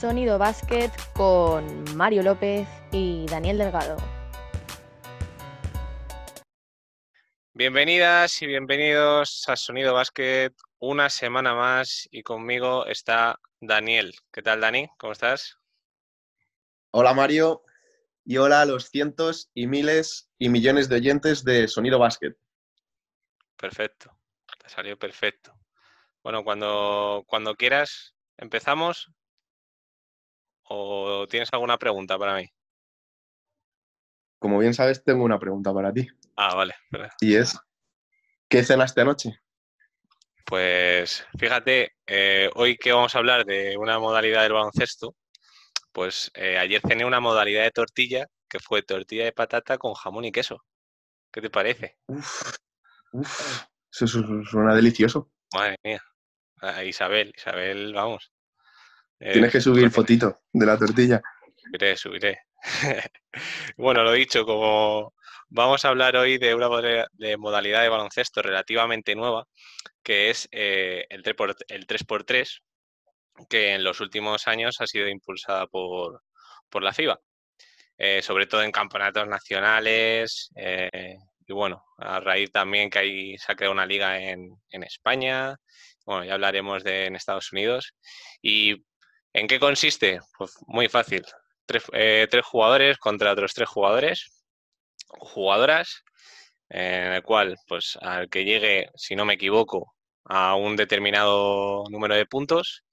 Sonido Básquet con Mario López y Daniel Delgado. Bienvenidas y bienvenidos a Sonido Básquet, una semana más y conmigo está Daniel. ¿Qué tal, Dani? ¿Cómo estás? Hola, Mario, y hola a los cientos y miles y millones de oyentes de Sonido Básquet. Perfecto, te salió perfecto. Bueno, cuando, cuando quieras, empezamos. ¿O tienes alguna pregunta para mí? Como bien sabes, tengo una pregunta para ti. Ah, vale. Y es, ¿qué cenaste anoche? Pues fíjate, eh, hoy que vamos a hablar de una modalidad del baloncesto, pues eh, ayer cené una modalidad de tortilla que fue tortilla de patata con jamón y queso. ¿Qué te parece? Uf, uf, eso suena delicioso. Madre mía. Isabel, Isabel, vamos. Tienes que subir fotito de la tortilla. Subiré, subiré. bueno, lo dicho, como vamos a hablar hoy de una modalidad de baloncesto relativamente nueva, que es eh, el, 3x, que en los últimos años ha sido impulsada por, la FIBA, eh, sobre todo en campeonatos nacionales. Eh, y bueno, a raíz también que hay, se ha creado una liga en, en España, bueno, ya hablaremos de en Estados Unidos. ¿Y en qué consiste? Pues muy fácil. Eh, tres, jugadores contra otros tres jugadores jugadoras, en el cual, pues al que llegue, si no me equivoco, a un determinado número de puntos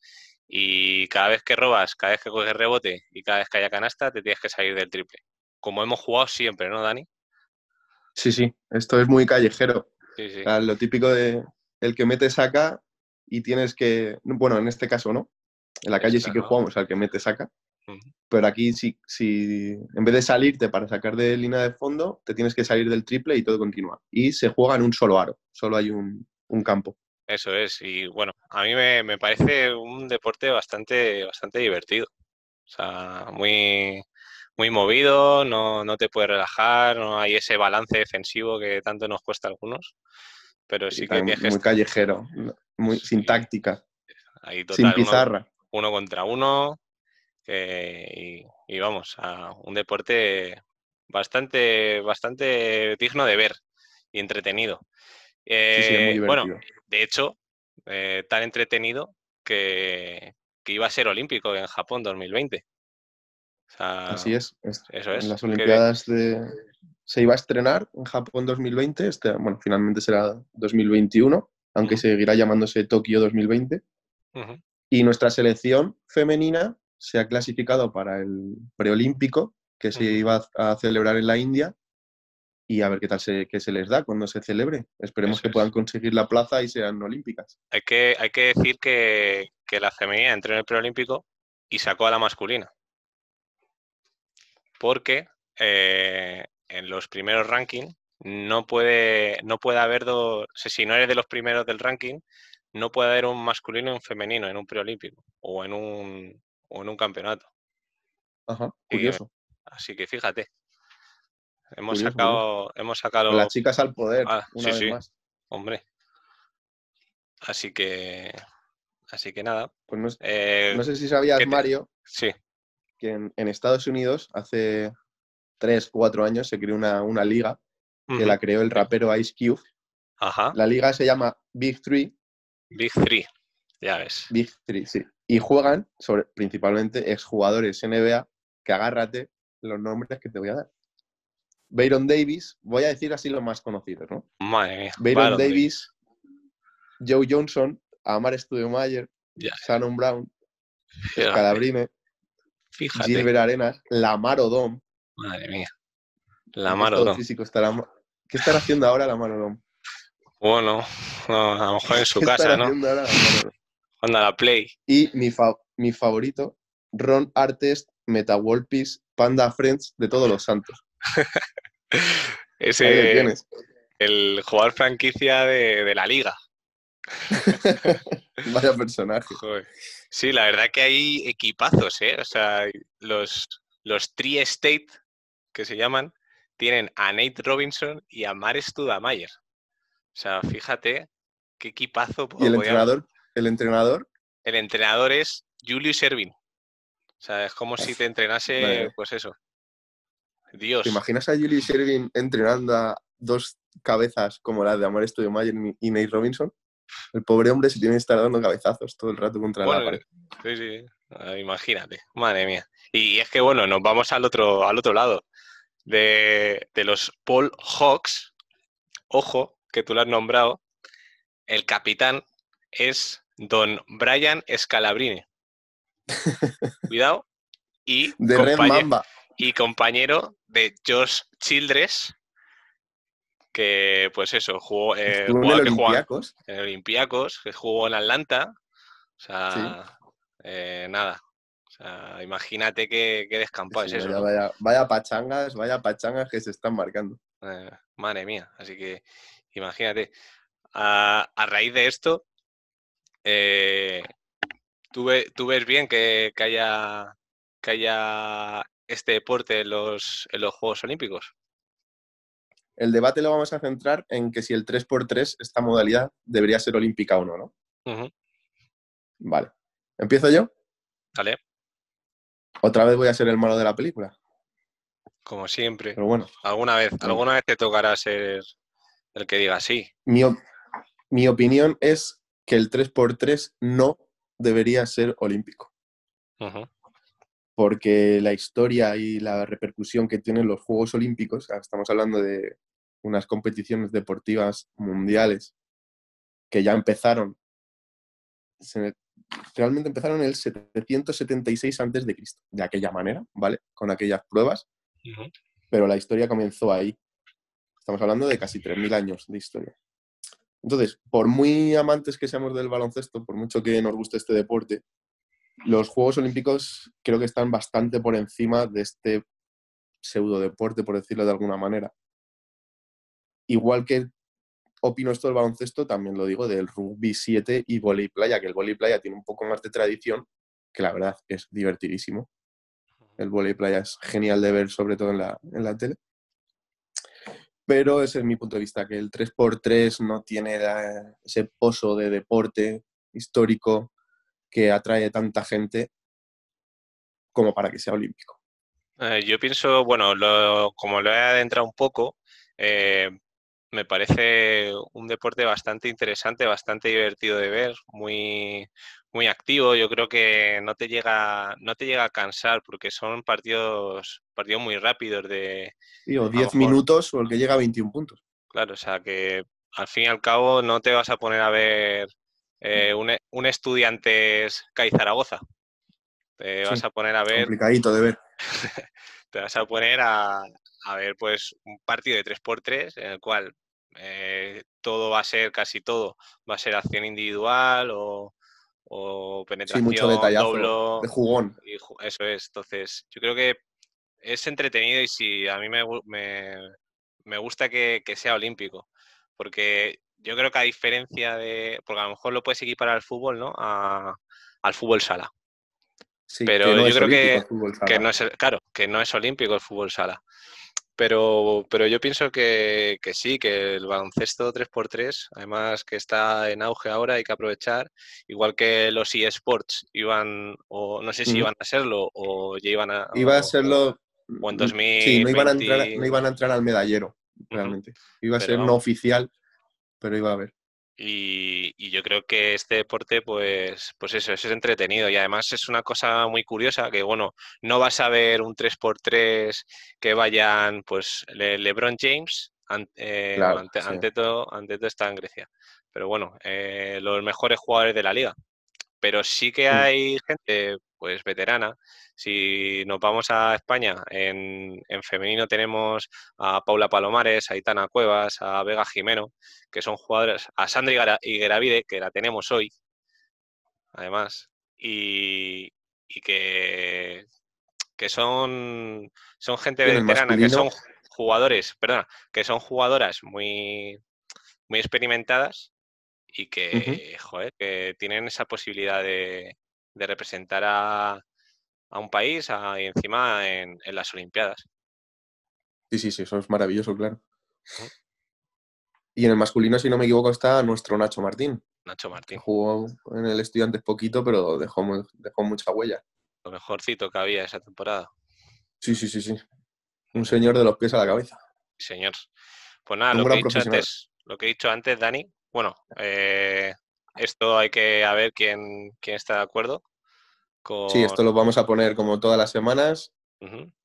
y cada vez que robas, cada vez que coges rebote y cada vez que haya canasta, te tienes que salir del triple. Como hemos jugado siempre, ¿no, Dani? Sí, sí, esto es muy callejero. lo típico de el que mete saca y tienes que, bueno, en este caso no, en la calle sí que jugamos al que mete saca, pero aquí si, si en vez de salirte para sacar de línea de fondo, te tienes que salir del triple y todo continúa. Y se juega en un solo aro, solo hay un, campo. Eso es, y bueno, a mí me, parece un deporte bastante, bastante divertido. O sea, muy, muy movido, no, no te puedes relajar, no hay ese balance defensivo que tanto nos cuesta a algunos. Pero sí que Muy callejero, muy, sin táctica, sin pizarra. Uno, contra uno. y, vamos, a un deporte bastante, bastante digno de ver y entretenido. Eh, bueno, de hecho, eh, tan entretenido que, iba a ser olímpico en Japón 2020. Así es. Eso es. En las Olimpiadas de, se iba a estrenar en Japón 2020, este, bueno, finalmente será 2021, aunque seguirá llamándose Tokio 2020. Y nuestra selección femenina se ha clasificado para el preolímpico que se iba a celebrar en la India y a ver qué tal se, qué se les da cuando se celebre. Esperemos que puedan conseguir la plaza y sean olímpicas. Hay que, hay que decir que, la femenina entró en el preolímpico y sacó a la masculina. Porque eh, en los primeros rankings no puede, no puede haber dos, si no eres de los primeros del ranking, no puede haber un masculino y un femenino en un preolímpico o en un, o en un campeonato. Ajá, curioso. así que fíjate. Hemos sacado, hemos sacado. Las chicas al poder, ah, una vez más. Hombre. Así que. Así que nada. Pues no, eh, sé si sabías, Mario. Sí. Que en, Estados Unidos hace tres, cuatro años se creó una, liga que la creó el rapero Ice Cube. Ajá. La liga se llama Big Three. Big Three, ya ves. Big Three, sí. Y juegan sobre principalmente exjugadores NBA, que agárrate los nombres que te voy a dar. Bayron Davis, voy a decir así los más conocidos, ¿no? Madre Bayron Davis, Joe Johnson, Amar Studemayer, Shannon Brown, Calabrine, Gilbert Arenas, Lamar Odom, Madre mía. La Marodom. Físico ¿Qué estará haciendo ahora la Marodom? Bueno, a lo mejor en su casa, ¿no? Ahora la la Play. Y mi, mi favorito, Ron Artest, Meta Panda Friends de todos los santos. Ese el jugador franquicia de, la liga. Vaya personaje. Sí, la verdad que hay equipazos, ¿eh? O sea, los, los Tri-State que se llaman, tienen a Nate Robinson y a Mar Studamayer. O sea, fíjate qué equipazo. ¿Y el entrenador? ¿El entrenador? El entrenador es Julius Ervin. O sea, es como si te entrenase, pues eso. Dios. ¿Te imaginas a Julie Shervin entrenando a dos cabezas como la de Amor de Mayer y Nate Robinson? El pobre hombre se tiene que estar dando cabezazos todo el rato contra la pared. Sí, sí. Ah, imagínate, madre mía. Y, es que bueno, nos vamos al otro, al otro lado. De, de los Paul Hawks, ojo, que tú lo has nombrado, el capitán es don Brian Scalabrini. Cuidado. Y, de compañero, y compañero de Josh Childress, que pues eso, jugó, eh, en el Olympiacos. en Olympiacos, que jugó en Atlanta. O sea, eh, nada. O sea, imagínate qué, qué descampado es eso. Vaya, pachangas, vaya pachangas que se están marcando. Eh, madre mía, así que imagínate. A, a raíz de esto, eh, ¿tú, ves bien que, haya, que haya este deporte en los, en los Juegos Olímpicos? El debate lo vamos a centrar en que si el 3x3, esta modalidad, debería ser olímpica o no, ¿no? Vale. ¿Empiezo yo? Vale. Otra vez voy a ser el malo de la película. Como siempre. Pero bueno. Alguna vez, alguna vez te tocará ser el que diga sí. Mi, mi opinión es que el 3x3 no debería ser olímpico. Porque la historia y la repercusión que tienen los Juegos Olímpicos, estamos hablando de unas competiciones deportivas mundiales que ya empezaron, realmente empezaron en el 776 a.C., de aquella manera, ¿vale? Con aquellas pruebas, pero la historia comenzó ahí. Estamos hablando de casi 3.000 años de historia. Entonces, por muy amantes que seamos del baloncesto, por mucho que nos guste este deporte, los Juegos Olímpicos creo que están bastante por encima de este pseudo deporte, por decirlo de alguna manera. Igual que opino esto del baloncesto, también lo digo del rugby 7 y volei playa, que el volei playa tiene un poco más de tradición, que la verdad es divertidísimo. El volei playa es genial de ver, sobre todo en la, en la tele. Pero ese es mi punto de vista, que el 3x3 no tiene ese pozo de deporte histórico que atrae tanta gente como para que sea olímpico. Eh, yo pienso, bueno, como lo he adentrado un poco, eh, me parece un deporte bastante interesante, bastante divertido de ver, muy, muy activo. Yo creo que no te llega, no te llega a cansar porque son partidos, partidos muy rápidos de. o 10 minutos o el que llega a 21 puntos. Claro, o sea que al fin y al cabo no te vas a poner a ver eh, un, un, estudiantes CAI Zaragoza. Te vas a poner a ver. Complicadito de ver. te vas a poner a, a ver pues un partido de 3x3 en el cual eh, todo va a ser, casi todo, va a ser acción individual o, o penetración, sí, mucho detallazo, de jugón. eso es. Entonces, yo creo que es entretenido y si a mí me, me, gusta que, sea olímpico, porque yo creo que a diferencia de, porque a lo mejor lo puedes equipar al fútbol, ¿no? al fútbol sala. Sí, pero yo creo que, que, no es, claro, que no es olímpico el fútbol sala. Pero, pero yo pienso que, sí, que el baloncesto 3x3, además que está en auge ahora, hay que aprovechar, igual que los eSports iban, o no sé si iban a serlo, o ya iban a... Iba a serlo... O en 2000. Sí, no iban, a entrar, no iban a entrar al medallero, realmente. Iba a ser no oficial, pero iba a haber. Y, yo creo que este deporte, pues, pues eso, es entretenido. Y además es una cosa muy curiosa que, bueno, no vas a ver un 3x3 que vayan, pues, LeBron James, eh, ante, todo, ante todo está en Grecia. Pero bueno, eh, los mejores jugadores de la liga. Pero sí que mm. hay gente, pues, veterana. Si nos vamos a España, en, femenino tenemos a Paula Palomares, a Itana Cuevas, a Vega Jimeno, que son jugadores, a Sandra Igueravide, que la tenemos hoy, además, y, que, que son, son gente veterana, que son jugadores, perdona, que son jugadoras muy, muy experimentadas y que, joder, que tienen esa posibilidad de, de representar a, a un país y encima en, las Olimpiadas. Sí, sí, sí, eso es maravilloso, claro. Y en el masculino, si no me equivoco, está nuestro Nacho Martín. Nacho Martín. Jugó en el Estudiantes poquito, pero dejó, dejó mucha huella. lo mejorcito que había esa temporada. Sí, sí, sí, sí. Un señor de los pies a la cabeza. Señor. Pues nada, lo que, he dicho antes, lo que he dicho antes, Dani, bueno, eh, esto hay que a ver quién, quién está de acuerdo. Sí, esto lo vamos a poner como todas las semanas.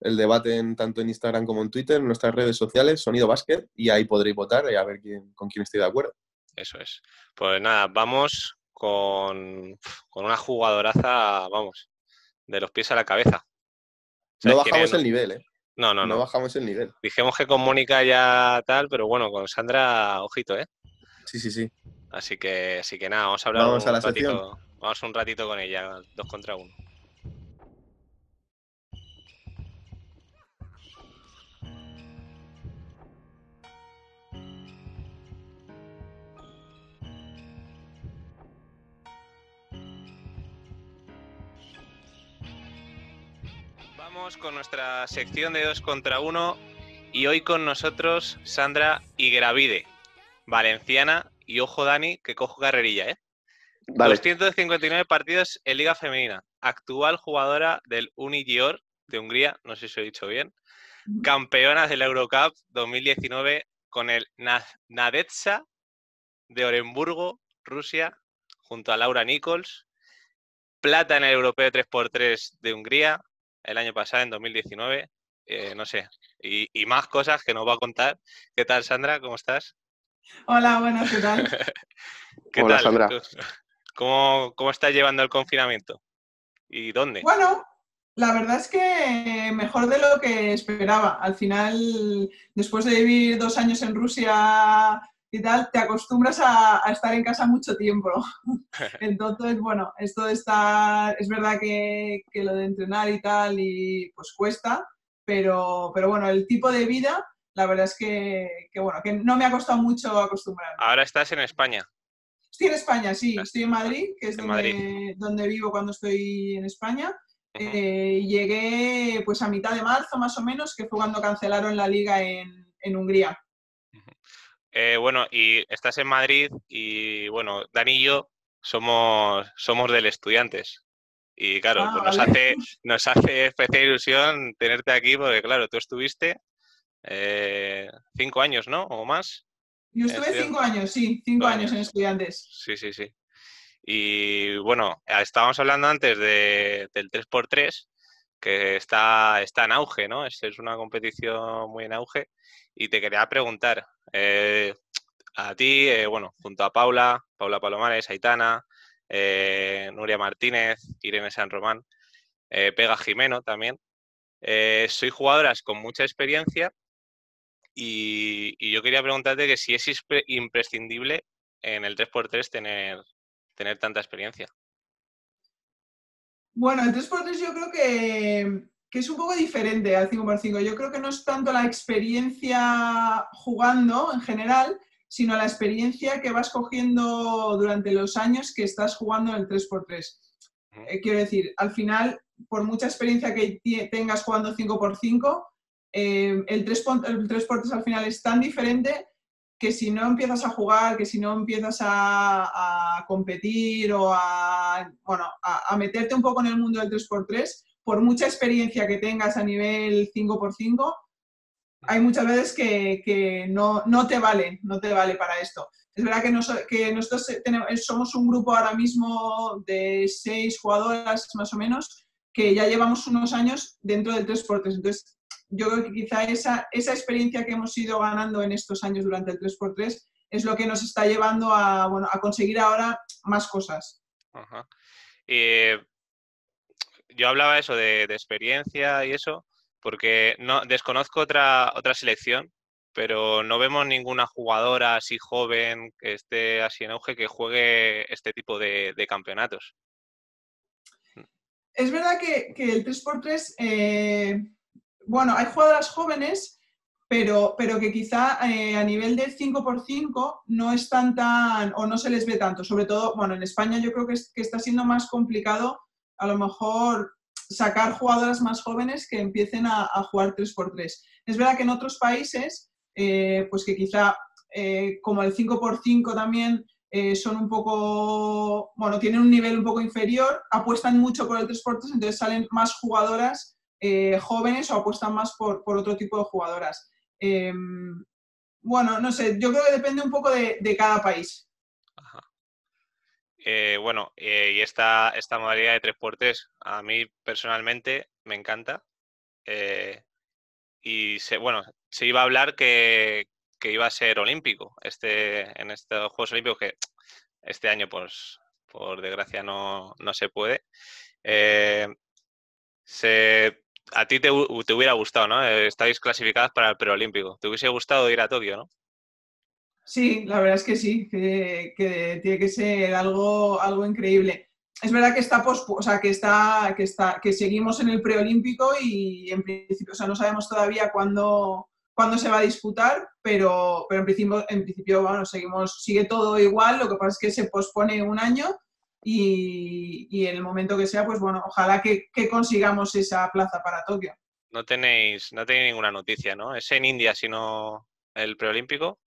El debate en, tanto en Instagram como en Twitter, en nuestras redes sociales, Sonido Básquet, y ahí podréis votar y a ver quién, con quién estoy de acuerdo. Eso es. Pues nada, vamos con, una jugadoraza, vamos, de los pies a la cabeza. No bajamos el nivel, ¿eh? No, no, no. No bajamos el nivel. Dijimos que con Mónica ya tal, pero bueno, con Sandra, ojito, ¿eh? Sí, sí, sí. Así que, así que nada, vamos a hablar vamos un a la ratito. Vamos un ratito con ella, dos contra uno. Vamos con nuestra sección de dos contra uno y hoy con nosotros Sandra Igravide, valenciana y ojo Dani que cojo carrerilla, ¿eh? 259 partidos en Liga Femenina. Actual jugadora del Unigior de Hungría, no sé si lo he dicho bien. Campeona del Eurocup 2019 con el Nadetsa de Orenburgo, Rusia, junto a Laura Nichols. Plata en el Europeo 3x3 de Hungría el año pasado, en 2019. Eh, no sé. Y, más cosas que nos va a contar. ¿Qué tal, Sandra? ¿Cómo estás? Hola, buenas, ¿qué tal? ¿Qué Hola, Sandra. ¿Cómo, ¿Cómo estás llevando el confinamiento? ¿Y dónde? Bueno, la verdad es que mejor de lo que esperaba. Al final, después de vivir dos años en Rusia y tal, te acostumbras a, estar en casa mucho tiempo. Entonces, bueno, esto de estar, es verdad que, que, lo de entrenar y tal, y pues cuesta, pero, pero bueno, el tipo de vida, la verdad es que, que bueno, que no me ha costado mucho acostumbrarme. Ahora estás en España. Estoy en España, sí, estoy en Madrid, que es donde, donde, vivo cuando estoy en España. Eh, llegué pues a mitad de marzo más o menos, que fue cuando cancelaron la liga en, en Hungría. Eh, bueno, y estás en Madrid y bueno, Dani y yo somos, somos del estudiantes. Y claro, pues, ah, nos, hace, nos hace especial ilusión tenerte aquí porque claro, tú estuviste eh, cinco años, ¿no? O más. Yo estuve cinco años, sí, cinco años. en estudiantes. Sí, sí, sí. Y bueno, estábamos hablando antes de, del 3x3, que está, está en auge, ¿no? Es, es una competición muy en auge. Y te quería preguntar, eh, a ti, eh, bueno, junto a Paula, Paula Palomares, Aitana, eh, Nuria Martínez, Irene San Román, Pega Jimeno también, soy jugadoras con mucha experiencia y, yo quería preguntarte que si es imprescindible en el 3x3 tener, tener tanta experiencia. Bueno, el 3x3 yo creo que, es un poco diferente al 5x5. Yo creo que no es tanto la experiencia jugando en general, sino la experiencia que vas cogiendo durante los años que estás jugando en el 3x3. Eh, quiero decir, al final, por mucha experiencia que tengas jugando 5x5, eh, el, 3 el 3x3 al final es tan diferente que si no empiezas a jugar, que si no empiezas a, competir o a, bueno, a, meterte un poco en el mundo del 3x3, por mucha experiencia que tengas a nivel 5x5, hay muchas veces que, no, no, te vale, no te vale para esto. Es verdad que, que nosotros tenemos, somos un grupo ahora mismo de seis jugadoras más o menos que ya llevamos unos años dentro del 3x3. Entonces, yo creo que quizá esa, esa experiencia que hemos ido ganando en estos años durante el 3x3 es lo que nos está llevando a, bueno, a conseguir ahora más cosas. yo hablaba eso de, experiencia y eso, porque no desconozco otra, otra selección, pero no vemos ninguna jugadora así joven que esté así en auge que juegue este tipo de, campeonatos. Es verdad que, el 3x3 bueno, hay jugadoras jóvenes, pero, pero que quizá eh, a nivel del 5x5 no están tan, o no se les ve tanto. Sobre todo, bueno, en España yo creo que, está siendo más complicado a lo mejor sacar jugadoras más jóvenes que empiecen a, jugar 3x3. Es verdad que en otros países, eh, pues que quizá eh, como el 5x5 también son un poco, bueno, tienen un nivel un poco inferior, apuestan mucho por el 3x3, entonces salen más jugadoras eh, jóvenes o apuestan más por, otro tipo de jugadoras. Em, bueno, no sé, yo creo que depende un poco de, cada país. Eh, bueno, y esta, esta modalidad de 3x3 a mí personalmente me encanta. y se, bueno, se iba a hablar que, que iba a ser olímpico este, en estos Juegos Olímpicos, que este año, pues, por desgracia, no, se puede. Eh, a ti te, hubiera gustado, ¿no? Eh, estáis clasificadas para el preolímpico. ¿Te hubiese gustado ir a Tokio, no? Sí, la verdad es que sí, que, tiene que ser algo, algo increíble. Es verdad que está o sea, que está, que está, que seguimos en el preolímpico y en principio, o sea, no sabemos todavía cuándo, cuándo se va a disputar, pero, pero en principio, en principio bueno, seguimos, sigue todo igual, lo que pasa es que se pospone un año y, y en el momento que sea, pues bueno, ojalá que, que, consigamos esa plaza para Tokio. No tenéis, no tenéis ninguna noticia, ¿no? ¿Es en India, sino el preolímpico?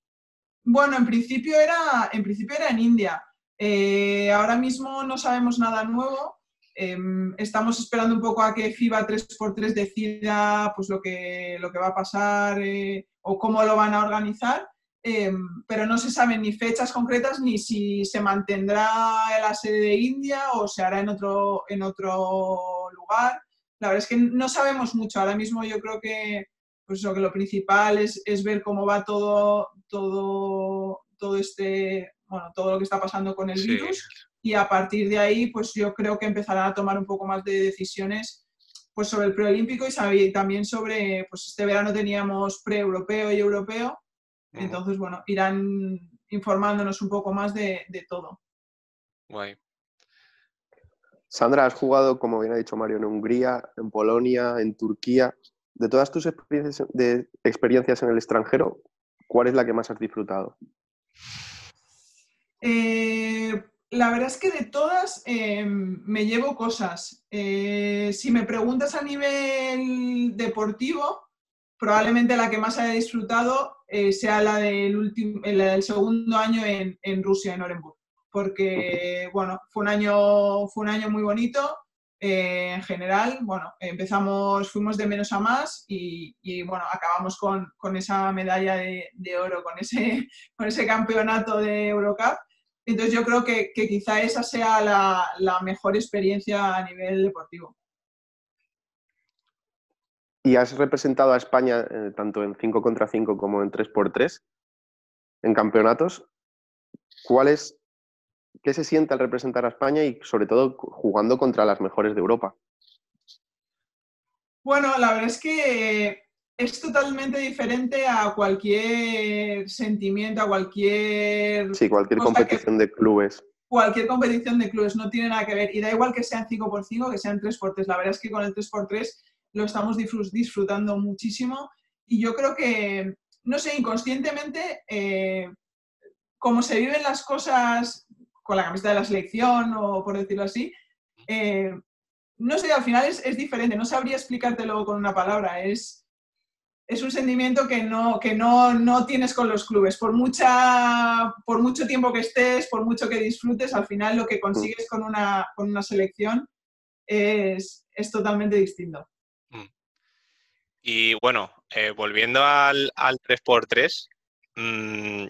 Bueno, en principio era, en principio era en India. Eh, ahora mismo no sabemos nada nuevo. Em, estamos esperando un poco a que FIBA 3x3 decida pues, lo, que, lo que va a pasar eh, o cómo lo van a organizar, em, pero no se saben ni fechas concretas ni si se mantendrá en la sede de India o se hará en otro, en otro lugar. La verdad es que no sabemos mucho. Ahora mismo yo creo que, pues, lo, que lo principal es, es ver cómo va todo, todo, todo este, bueno, todo lo que está pasando con el virus y a partir de ahí, pues yo creo que empezarán a tomar un poco más de decisiones pues sobre el preolímpico y también sobre, pues este verano teníamos pre-europeo y europeo, entonces, bueno, irán informándonos un poco más de, todo. Guay. Sandra, has jugado, como bien ha dicho Mario, en Hungría, en Polonia, en Turquía. De todas tus experiencias, de experiencias en el extranjero, ¿cuál es la que más has disfrutado? Eh, la verdad es que de todas em, me llevo cosas. Eh, si me preguntas a nivel deportivo, probablemente la que más haya disfrutado eh, sea la del, último, del segundo año en, Rusia, en Orenburg. Porque, bueno, fue un año, fue un año muy bonito. Eh, en general, bueno, empezamos, fuimos de menos a más y, bueno, acabamos con, esa medalla de, de, oro, con ese, con ese campeonato de Eurocup. Entonces yo creo que, quizá esa sea la, mejor experiencia a nivel deportivo. Y has representado a España eh, tanto en 5 contra 5 como en 3x3 en campeonatos. ¿Cuál es, ¿Qué se siente al representar a España y sobre todo jugando contra las mejores de Europa? Bueno, la verdad es que es totalmente diferente a cualquier sentimiento, a cualquier... Sí, cualquier competición de clubes. Cualquier competición de clubes, no tiene nada que ver. Y da igual que sean 5x5, que sean 3x3. La verdad es que con el 3x3 lo estamos disfrutando muchísimo. Y yo creo que, no sé, inconscientemente, eh, como se viven las cosas con la camiseta de la selección, o por decirlo así, eh, no sé, al final es, es diferente. No sabría explicártelo con una palabra. Es es un sentimiento que no, que no, tienes con los clubes. Por, mucha, por mucho tiempo que estés, por mucho que disfrutes, al final lo que consigues con una, con una selección es, totalmente distinto. Y bueno, eh, volviendo al, 3x3, mm,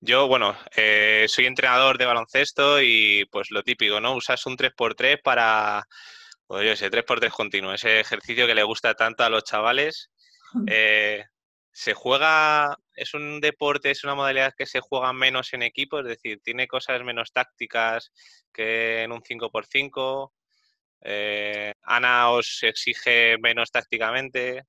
yo, bueno, eh, soy entrenador de baloncesto y pues lo típico, ¿no? Usas un 3x3 para, pues yo sé, 3x3 continuo, ese ejercicio que le gusta tanto a los chavales eh, ¿Se juega, es un deporte, es una modalidad que se juega menos en equipo? Es decir, ¿tiene cosas menos tácticas que en un 5x5? Eh, ¿Ana os exige menos tácticamente?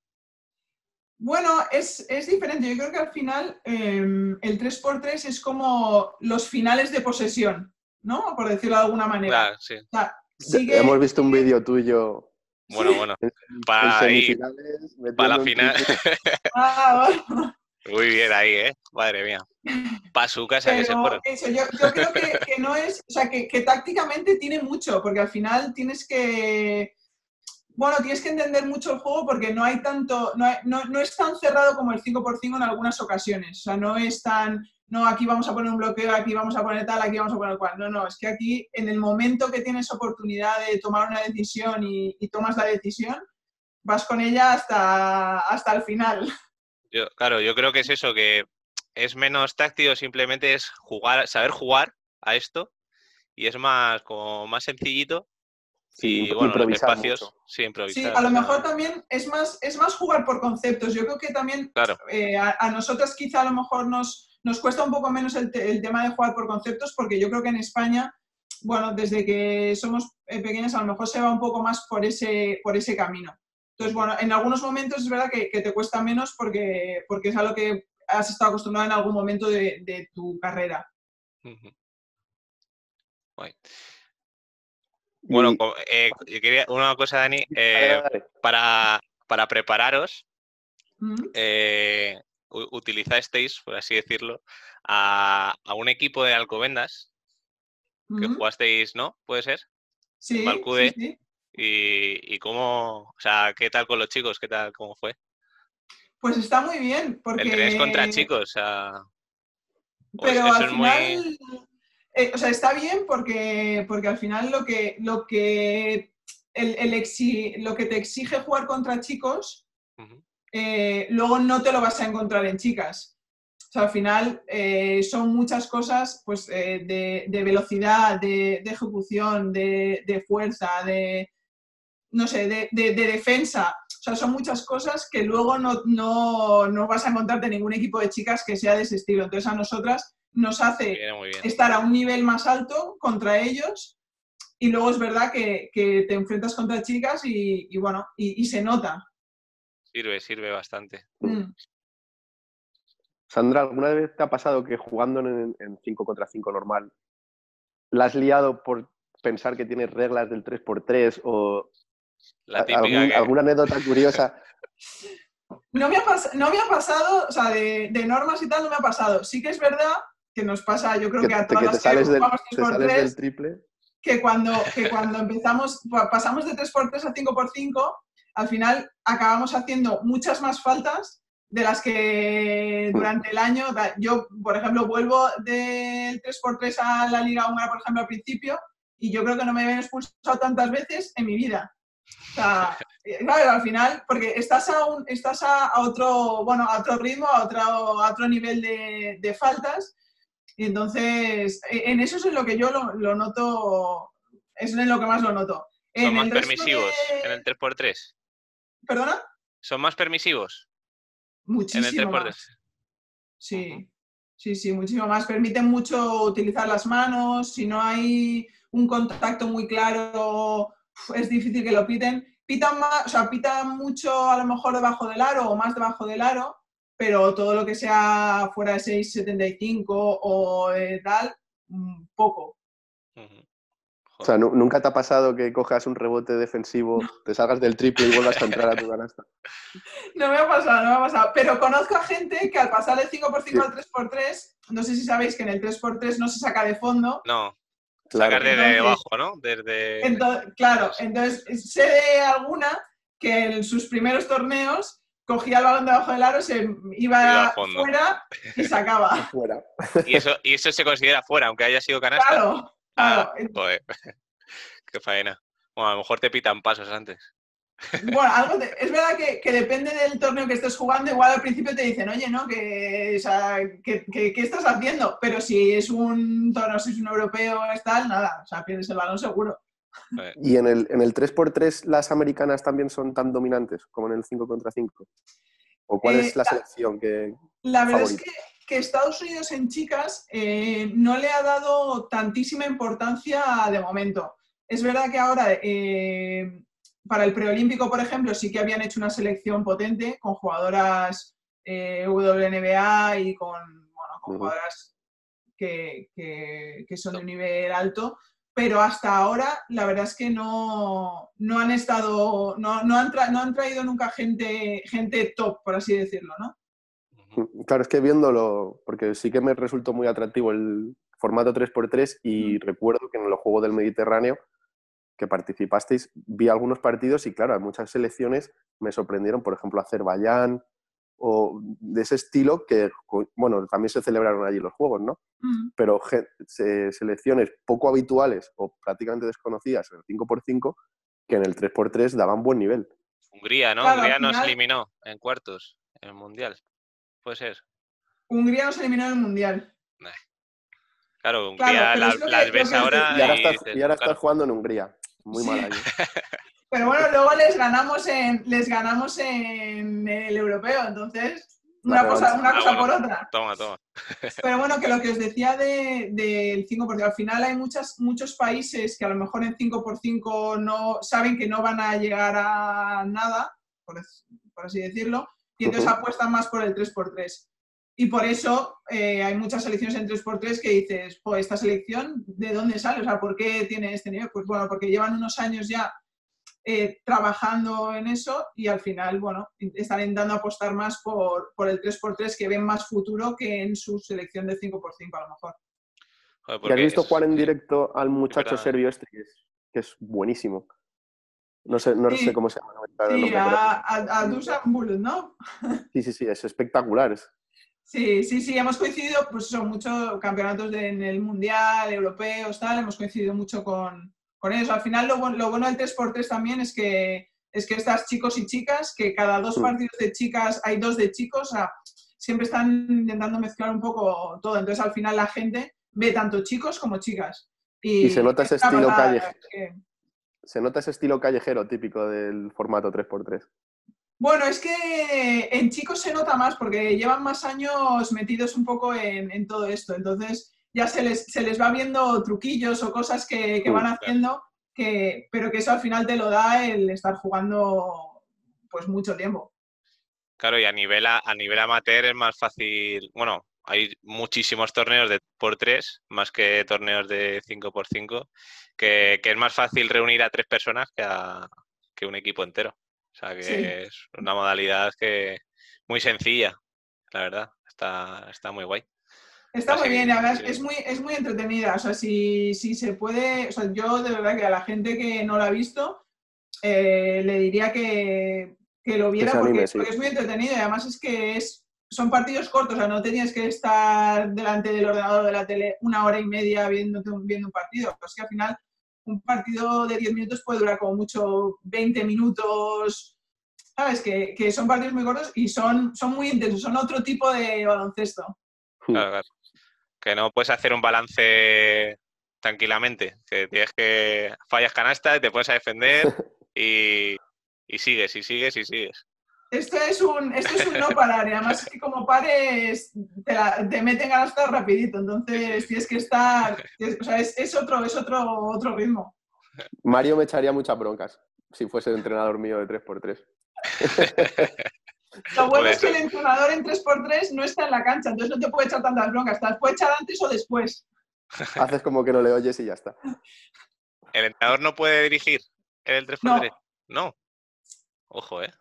Bueno, es, diferente. Yo creo que al final em, el 3x3 es como los finales de posesión, ¿no? Por decirlo de alguna manera. Hemos visto un vídeo tuyo bueno, bueno. Para, para la final. Ah, Muy bien ahí, ¿eh? Madre mía. Para su casa que se pone. Eso, yo, creo que, no es, o sea, que, tácticamente tiene mucho, porque al final tienes que, bueno, tienes que entender mucho el juego porque no hay tanto, no, no, es tan cerrado como el 5x5 en algunas ocasiones. O sea, no es tan, no, aquí vamos a poner un bloqueo, aquí vamos a poner tal, aquí vamos a poner cual. No, no, es que aquí en el momento que tienes oportunidad de tomar una decisión y, tomas la decisión, vas con ella hasta, hasta el final. Yo, claro, yo creo que es eso, que es menos táctico, simplemente es jugar, saber jugar a esto y es más como más sencillito y bueno, espacios, sí, improvisar. Sí, a lo mejor también es más, es más jugar por conceptos. Yo creo que también eh, a, a, nosotras quizá a lo mejor nos, nos cuesta un poco menos el, tema de jugar por conceptos porque yo creo que en España, bueno, desde que somos eh, pequeñas a lo mejor se va un poco más por ese, por ese camino. Entonces, bueno, en algunos momentos es verdad que, te cuesta menos porque, porque es algo que has estado acostumbrado en algún momento de, tu carrera. Bueno, eh, quería una cosa, Dani, eh, Para, para, prepararos, eh, utilizasteis, por así decirlo, a, un equipo de Alcobendas que jugasteis, ¿no? ¿Puede ser? Sí. sí, Y, y, cómo, o sea, ¿qué tal con los chicos? ¿Qué tal, cómo fue? Pues está muy bien, porque... contra chicos, o sea... Pero al final... Eh, o sea, está bien porque, porque al final lo que, lo que, el, lo que te exige jugar contra chicos, eh, luego no te lo vas a encontrar en chicas. O sea, al final eh, son muchas cosas pues, de, velocidad, de, ejecución, de, fuerza, de, no sé, de, defensa. O sea, son muchas cosas que luego no, no, no vas a encontrar de ningún equipo de chicas que sea de ese estilo. Entonces a nosotras nos hace estar a un nivel más alto contra ellos y luego es verdad que, te enfrentas contra chicas y, bueno, y, se nota. Sirve, sirve bastante. Mm. Sandra, ¿alguna vez te ha pasado que jugando en, 5 contra 5 normal, la has liado por pensar que tienes reglas del 3x3 o alguna anécdota curiosa? No me, ha no me ha pasado, o sea, de, de normas y tal no me ha pasado. Sí que es verdad que nos pasa, yo creo que, a todas las que jugamos 3x3, triple. que cuando, que cuando empezamos, pasamos de 3x3 a 5x5, al final acabamos haciendo muchas más faltas de las que durante el año, yo, por ejemplo, vuelvo del 3x3 a la Liga Húngara, por ejemplo, al principio, y yo creo que no me habían expulsado tantas veces en mi vida. O sea, claro, al final, porque estás a, un, estás a, otro, bueno, a otro ritmo, a otro, a otro nivel de, de faltas, y entonces, e, en eso es en lo que yo lo, noto, es en lo que más lo noto. ¿Son más permisivos en el 3x3? ¿Perdona? ¿Son más permisivos? Muchísimo más. Sí, sí, sí, muchísimo más. Permiten mucho utilizar las manos, si no hay un contacto muy claro, es difícil que lo piten. Pitan más, o sea, pitan mucho a lo mejor debajo del aro o más debajo del aro, pero todo lo que sea fuera de 6,75 o tal, mm, poco. O sea, ¿nunca te ha pasado que cojas un rebote defensivo, te salgas del triple y vuelvas a entrar a tu canasta? No me ha pasado, no me ha pasado. Pero conozco a gente que al pasar del 5x5 al 3x3, no sé si sabéis que en el 3x3 no se saca de fondo. No. Claro. Sacar desde debajo, ¿no? Desde... claro, entonces sé de alguna que en sus primeros torneos cogía el balón debajo del aro, se iba, fuera y sacaba. fuera. Y eso, y eso se considera fuera, aunque haya sido canasta. Claro, ah, Qué faena. Bueno, a lo mejor te pitan pasos antes. Bueno, algo es verdad que, depende del torneo que estés jugando, igual al principio te dicen, oye, ¿no? Que, o sea, ¿qué, estás haciendo? Pero si es un torneo, si es un europeo, es tal, nada, o sea, pierdes el balón seguro. ¿Y en el, en el 3x3 las americanas también son tan dominantes como en el 5 contra 5? ¿O cuál es eh, la, selección que... La verdad es que, Estados Unidos en chicas eh, no le ha dado tantísima importancia de momento. Es verdad que ahora, eh, para el preolímpico, por ejemplo, sí que habían hecho una selección potente con jugadoras WNBA y con, jugadoras que, que, son de un nivel alto, pero hasta ahora la verdad es que no, no han estado, no, no, han no, han traído nunca gente, gente top, por así decirlo, ¿no? Claro, es que viéndolo, porque sí que me resultó muy atractivo el formato 3x3 y recuerdo que en los Juegos del Mediterráneo que participasteis, vi algunos partidos y claro, muchas selecciones me sorprendieron, por ejemplo, Azerbaiyán, o de ese estilo que, bueno, también se celebraron allí los juegos, ¿no? Mm. Pero selecciones poco habituales o prácticamente desconocidas en el 5x5 que en el 3x3 daban buen nivel. Hungría, ¿no? Hungría nos eliminó en cuartos en el Mundial. Puede ser. Hungría nos eliminó en el Mundial. Claro, Hungría las ves ahora. Y ahora, estás, jugando en Hungría. Muy mal ahí. Pero bueno, luego les ganamos en, les ganamos en el europeo, entonces una cosa, una cosa por otra. Toma, toma. Pero bueno, que lo que os decía del de, 5%, al final hay muchas, muchos países que a lo mejor en 5x5 no, saben que no van a llegar a nada, por, así decirlo, y entonces apuestan más por el 3x3. Y por eso eh, hay muchas selecciones en 3x3 que dices, pues esta selección, ¿de dónde sale? O sea, ¿por qué tiene este nivel? Pues bueno, porque llevan unos años ya eh, trabajando en eso y al final, bueno, están intentando apostar más por, el 3x3 que ven más futuro que en su selección de 5x5 a lo mejor. ¿Y has visto jugar en directo al muchacho serbio este que es, que es buenísimo? No sé, no sé cómo se llama. sí, a, Dusan Bulut, ¿no? sí, sí, sí, es espectacular. Sí, sí, sí, hemos coincidido, pues son muchos campeonatos en el Mundial, europeos, tal, hemos coincidido mucho con, con ellos. Al final, lo, lo bueno del 3x3 también es que, es que estas chicos y chicas, que cada dos mm. partidos de chicas hay dos de chicos, o sea, siempre están intentando mezclar un poco todo. Entonces, al final, la gente ve tanto chicos como chicas. Y, se nota ese estilo callejero. Se nota ese estilo callejero típico del formato 3x3. Bueno, es que en chicos se nota más porque llevan más años metidos un poco en, en todo esto. Entonces, ya se les, se les va viendo truquillos o cosas que, van haciendo, que, pero que eso al final te lo da el estar jugando pues mucho tiempo. Claro, y a nivel, a, nivel amateur es más fácil, bueno, hay muchísimos torneos de por tres, más que torneos de 5 por 5 que, es más fácil reunir a tres personas que, a, que un equipo entero. O sea que es una modalidad que muy sencilla, la verdad, está, está muy guay. Está muy bien, además es muy, es muy entretenida. O sea, si, si se puede, o sea, yo de verdad que a la gente que no la ha visto, eh, le diría que, que lo viera porque, es muy entretenido y además es que es, son partidos cortos, o sea, no tenías que estar delante del ordenador de la tele una hora y media viendo, viendo un partido. Que al final un partido de 10 minutos puede durar como mucho 20 minutos, ¿sabes? Que, que son partidos muy cortos y son, son muy intensos, son otro tipo de baloncesto. Claro, claro que no puedes hacer un balance tranquilamente, que tienes que fallas canasta y te puedes defender y, sigues y sigues y sigues. Esto es un, esto es un no parar, y además que como pares te, te meten canasta rapidito, entonces tienes que estar, o sea, es, otro, es otro, otro ritmo. Mario me echaría muchas broncas si fuese el entrenador mío de 3x3. Lo bueno es que el entrenador en 3x3 no está en la cancha, entonces no te puede echar tantas broncas. Te las puede echar antes o después. Haces como que no le oyes y ya está. ¿El entrenador no puede dirigir el 3x3? No. Ojo, ¿eh?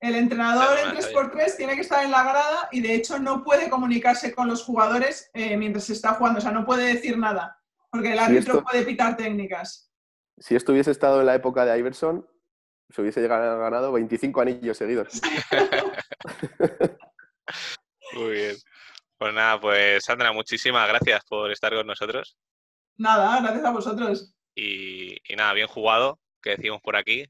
El entrenador en 3x3 tiene que estar en la grada y de hecho no puede comunicarse con los jugadores eh, mientras se está jugando. O sea, no puede decir nada, porque el árbitro puede pitar técnicas. Si esto hubiese estado en la época de Iverson, se hubiese ganado 25 anillos seguidos. Muy bien. Pues nada, pues Sandra, muchísimas gracias por estar con nosotros. Nada, gracias a vosotros. Y, nada, bien jugado, que decimos por aquí.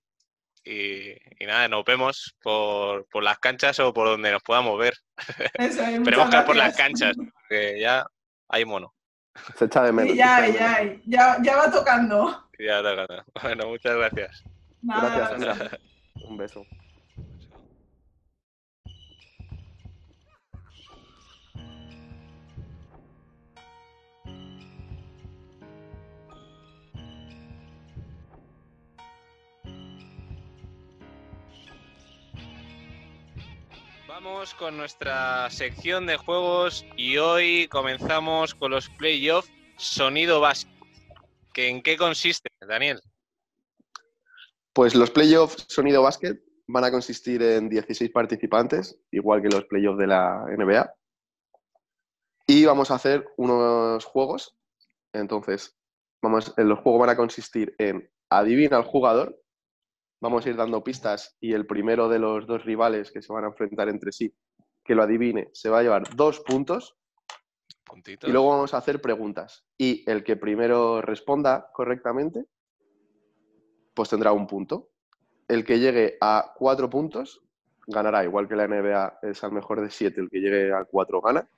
Y, nada, nos vemos por, las canchas o por donde nos podamos ver. Esperemos que por las canchas, porque ya hay mono. Se echa de menos. ya, ya, ya, ya va tocando. Ya tocando. Bueno, muchas gracias. Gracias, Sandra. Un beso. Vamos con nuestra sección de juegos y hoy comenzamos con los playoffs sonido básico. ¿En qué consiste, Daniel? Pues los playoffs sonido básquet van a consistir en 16 participantes, igual que los playoffs de la NBA. Y vamos a hacer unos juegos. Entonces, vamos, los juegos van a consistir en adivina al jugador. Vamos a ir dando pistas y el primero de los dos rivales que se van a enfrentar entre sí que lo adivine se va a llevar dos puntos. Y luego vamos a hacer preguntas. Y el que primero responda correctamente, pues tendrá un punto. El que llegue a cuatro puntos ganará, igual que la NBA es al mejor de siete, el que llegue a cuatro gana,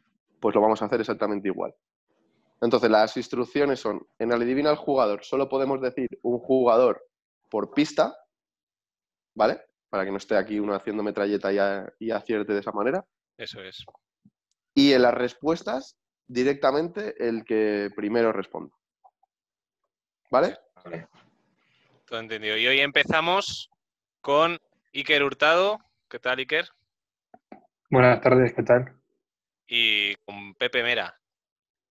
pues lo vamos a hacer exactamente igual. Entonces, las instrucciones son, en el adivina al jugador, solo podemos decir un jugador por pista, ¿vale? Para que no esté aquí uno haciendo metralleta y, y acierte de esa manera. Eso es. Y en las respuestas, directamente el que primero responda. ¿Vale? Vale. Todo entendido. Y hoy empezamos con Iker Hurtado. ¿Qué tal, Iker? Buenas tardes, ¿qué tal? Y con Pepe Mera.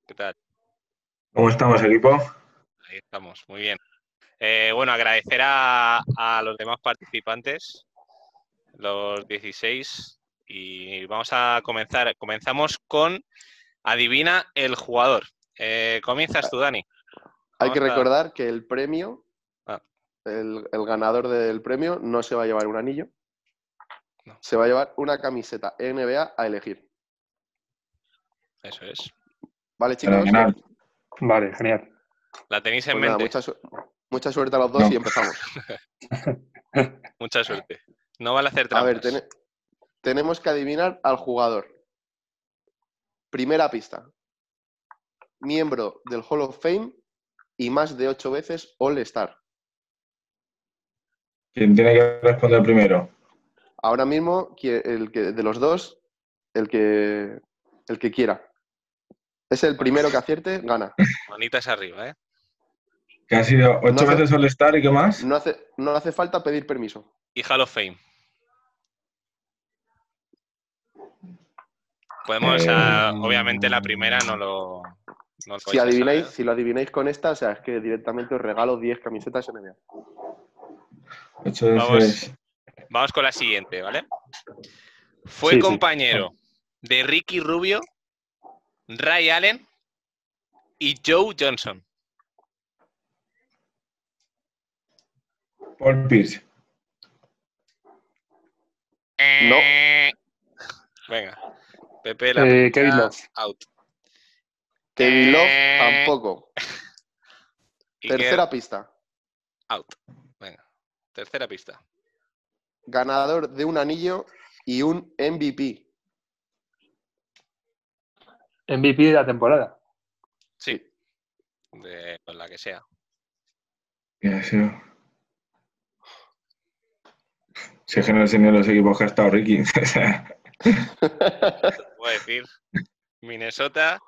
¿Qué tal? ¿Cómo estamos, equipo? Ahí estamos, muy bien. Eh, bueno, agradecer a, los demás participantes, los 16, y vamos a comenzar. Comenzamos con Adivina el jugador. Eh, comienzas tú, Dani. Hay que recordar que el premio, el, ganador del premio, no se va a llevar un anillo, se va a llevar una camiseta NBA a elegir. Eso es. Vale, chicos. Vale, genial. La tenéis en pues mente. mucha, suerte a los dos y empezamos. mucha suerte. No vale hacer trampas. A ver, tenemos que adivinar al jugador. Primera pista. Miembro del Hall of Fame y más de ocho veces All Star. ¿Quién tiene que responder primero? Ahora mismo, el que, de los dos, el que, el que quiera. Es el primero que acierte, gana. Manitas arriba, ¿eh? Que ha sido ocho veces All Star y qué más? No hace, no hace falta pedir permiso. Y Hall of Fame. Podemos, eh, obviamente la primera no lo... si, adivináis, si lo adivináis con esta, o sea, es que directamente os regalo 10 camisetas NBA. Vamos, vamos con la siguiente, ¿vale? Fue compañero de Ricky Rubio Ray Allen y Joe Johnson. Paul Pierce. No. Venga. Pepe la eh, Kevin Love. Out. Kevin Love eh, tampoco. Tercera pista. Out. Tercera pista. Ganador de un anillo y un MVP. MVP de la temporada. Sí, de la que sea. Si es que no sé ni los equipos que ha estado Ricky. Voy a decir Minnesota,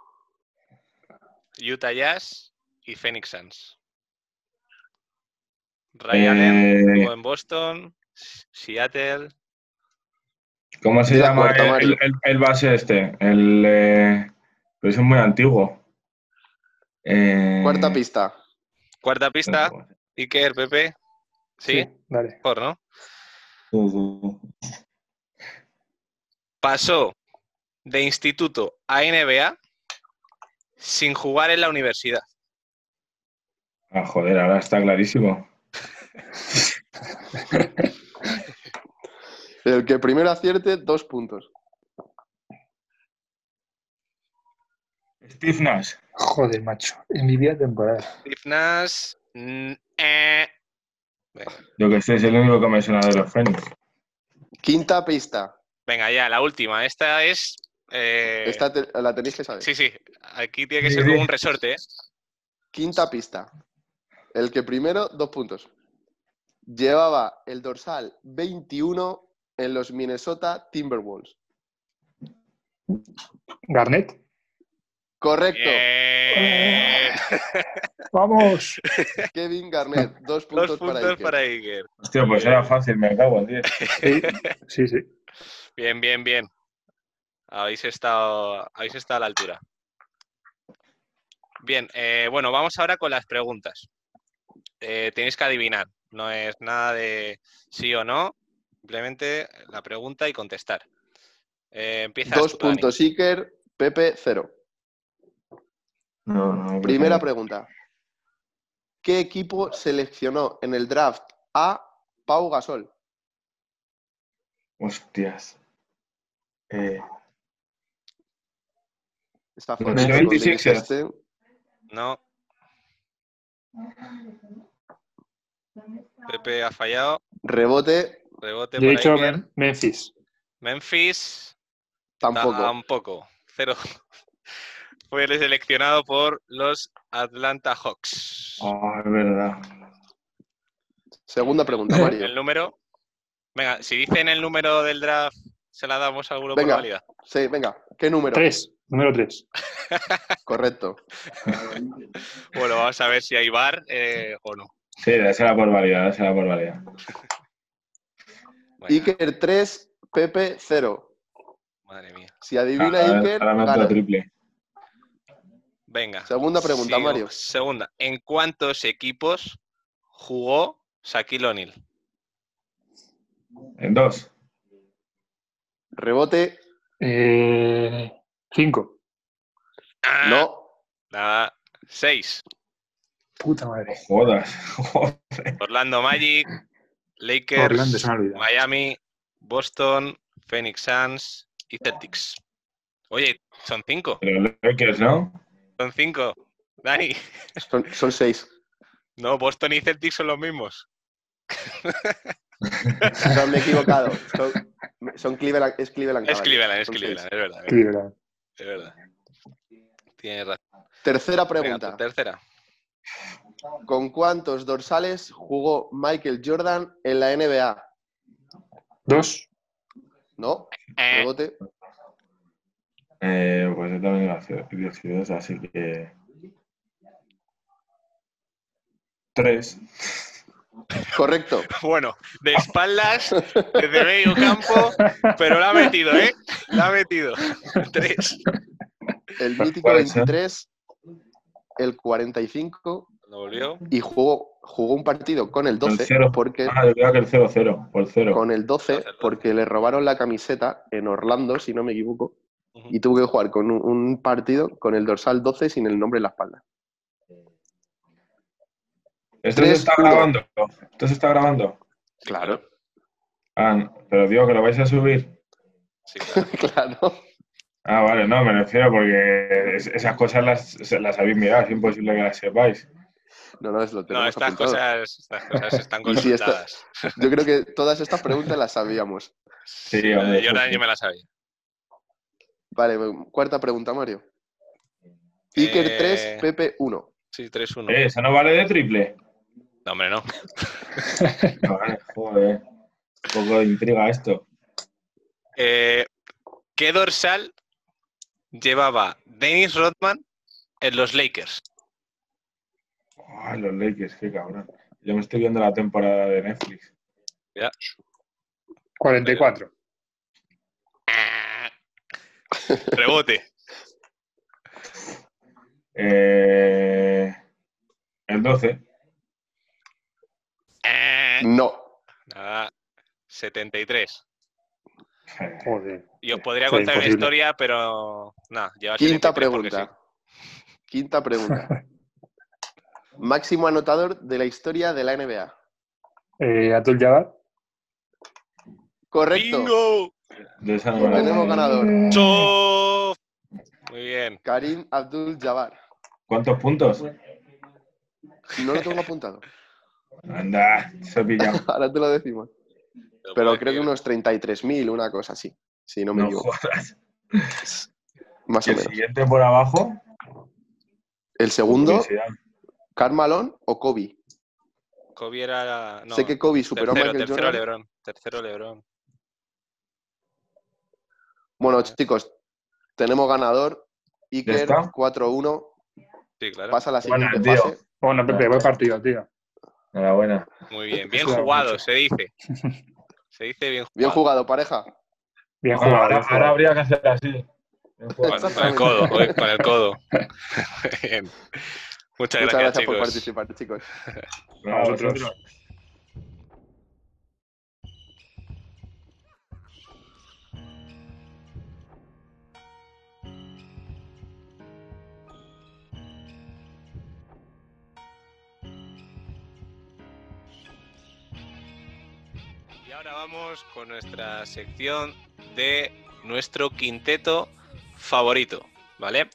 Utah Jazz y Phoenix Suns. Ryan eh... en Boston, Seattle. ¿Cómo se llama el, base este? El, eh, pero es muy antiguo. Eh, Cuarta pista. Cuarta pista. Iker, Pepe. ¿Sí? vale. Por, ¿no? Pasó de instituto a NBA sin jugar en la universidad. Ah, joder, ahora está clarísimo. El que primero acierte, dos puntos. Steve Nash. Joder, macho. En mi vida temporada. Steve Nash. Mm, eh. Yo que sé, es el único que me suena de los Phoenix. Quinta pista. Venga, ya, la última. Esta es. Eh, Esta la tenéis que saber. Sí, sí. Aquí tiene que ser como un resorte. ¿eh? Quinta pista. El que primero, dos puntos. Llevaba el dorsal 21 en los Minnesota Timberwolves. Garnett. Correcto. Vamos. Kevin Garnett, dos puntos, para, Iker. Hostia, pues era fácil, me cago en 10. Sí, sí, Bien, bien, bien. Habéis estado, habéis estado a la altura. Bien, eh, bueno, vamos ahora con las preguntas. Eh, tenéis que adivinar. No es nada de sí o no. Simplemente la pregunta y contestar. Eh, empieza Dos puntos, Iker. Pepe, cero. Primera pregunta. ¿Qué equipo seleccionó en el draft a Pau Gasol? Hostias. Eh, Está fuera. 26 este. No. Pepe ha fallado. Rebote. Rebote Yo he dicho Memphis. Memphis. Tampoco. Tampoco. Cero. Fue seleccionado por los Atlanta Hawks. Ah, es verdad. Segunda pregunta, Mario. ¿El número? Venga, si dicen el número del draft, ¿se la damos al grupo venga, válida? Sí, venga. ¿Qué número? Tres. Número tres. Correcto. bueno, vamos a ver si hay bar eh, o no. Sí, será por válida, será por válida. Iker 3, Pepe 0. Madre mía. Si adivina Iker, gana. triple. Venga. Segunda pregunta, Mario. Segunda. ¿En cuántos equipos jugó Shaquille O'Neal? En dos. Rebote. Eh, cinco. Ah, no. Nada. Seis. Puta madre. Jodas. Orlando Magic, Lakers, Miami, Boston, Phoenix Suns y Celtics. Oye, son cinco. Pero Lakers, ¿no? Son cinco. Dani. Son, seis. No, Boston y Celtics son los mismos. son, me he equivocado. Son, Cleveland, es Cleveland. Es Cleveland, es Cleveland, es verdad. Cleveland. Es verdad. Tienes razón. Tercera pregunta. tercera. ¿Con cuántos dorsales jugó Michael Jordan en la NBA? Dos. No. Eh. Rebote. Eh, pues yo también iba a hacer 18, así que. Tres. Correcto. Bueno, de espaldas, desde medio campo, pero la ha metido, ¿eh? La ha metido. Tres. El mítico 23, el 45 volvió. y jugó, jugó un partido con el 12 porque... Ah, que el 0-0, por 0. Con el 12 porque le robaron la camiseta en Orlando, si no me equivoco, y tuvo que jugar con un, partido con el dorsal 12 sin el nombre en la espalda. ¿Esto se está grabando? ¿Esto se está grabando? Claro. Ah, pero digo que lo vais a subir. Sí, claro. Ah, vale, no, me refiero porque esas cosas las, las habéis mirado, es imposible que las sepáis. No, no, es lo tenemos No, estas cosas, estas cosas están consultadas. yo creo que todas estas preguntas las sabíamos. Sí, hombre. Yo, yo me las sabía. Vale, cuarta pregunta, Mario. Iker 3, Eh, Pepe 1. Sí, 3-1. Eh, ¿Eso no vale de triple? No, hombre, no. Vale, joder. Un poco de intriga esto. Eh, ¿Qué dorsal llevaba Dennis Rodman en los Lakers? Ay, los Lakers, qué cabrón. Yo me estoy viendo la temporada de Netflix. Ya. 44. Rebote. Eh, el 12. No. Nada. 73. Joder. Y os podría contar una historia, pero nada, lleva Quinta 73 porque pregunta. Quinta pregunta. Máximo anotador de la historia de la NBA. Eh, Abdul Jabbar. Correcto. ¡Bingo! No Tenemos ganador. ¡Chof! Muy bien. Karim Abdul Jabbar. ¿Cuántos puntos? No lo tengo apuntado. Anda, se ha pillado. Ahora te lo decimos. Pero creo que unos 33.000, una cosa así. Si no me No equivoco. jodas. Más ¿Y o el menos. siguiente por abajo? El segundo. Carmalón o Kobe. Kobe era. No, sé que Kobe superó tercero, a Michael tercero Jordan. Lebron. Tercero Lebron. Bueno, chicos, tenemos ganador. Iker está? 4-1. Sí, claro. Pasa la Buena, siguiente tío. Bueno, Pepe, buen partido, tío. Enhorabuena. Muy bien. Bien jugado, se dice. Se dice bien jugado. Bien jugado, pareja. Bien Bueno, jugado. ahora, bien jugado. ahora habría que hacer así. Bien jugado. Con, el codo, con el codo. Bien. Muchas, Muchas gracias, gracias chicos. por participar, chicos. A ahora vamos con nuestra sección de nuestro quinteto favorito. ¿vale?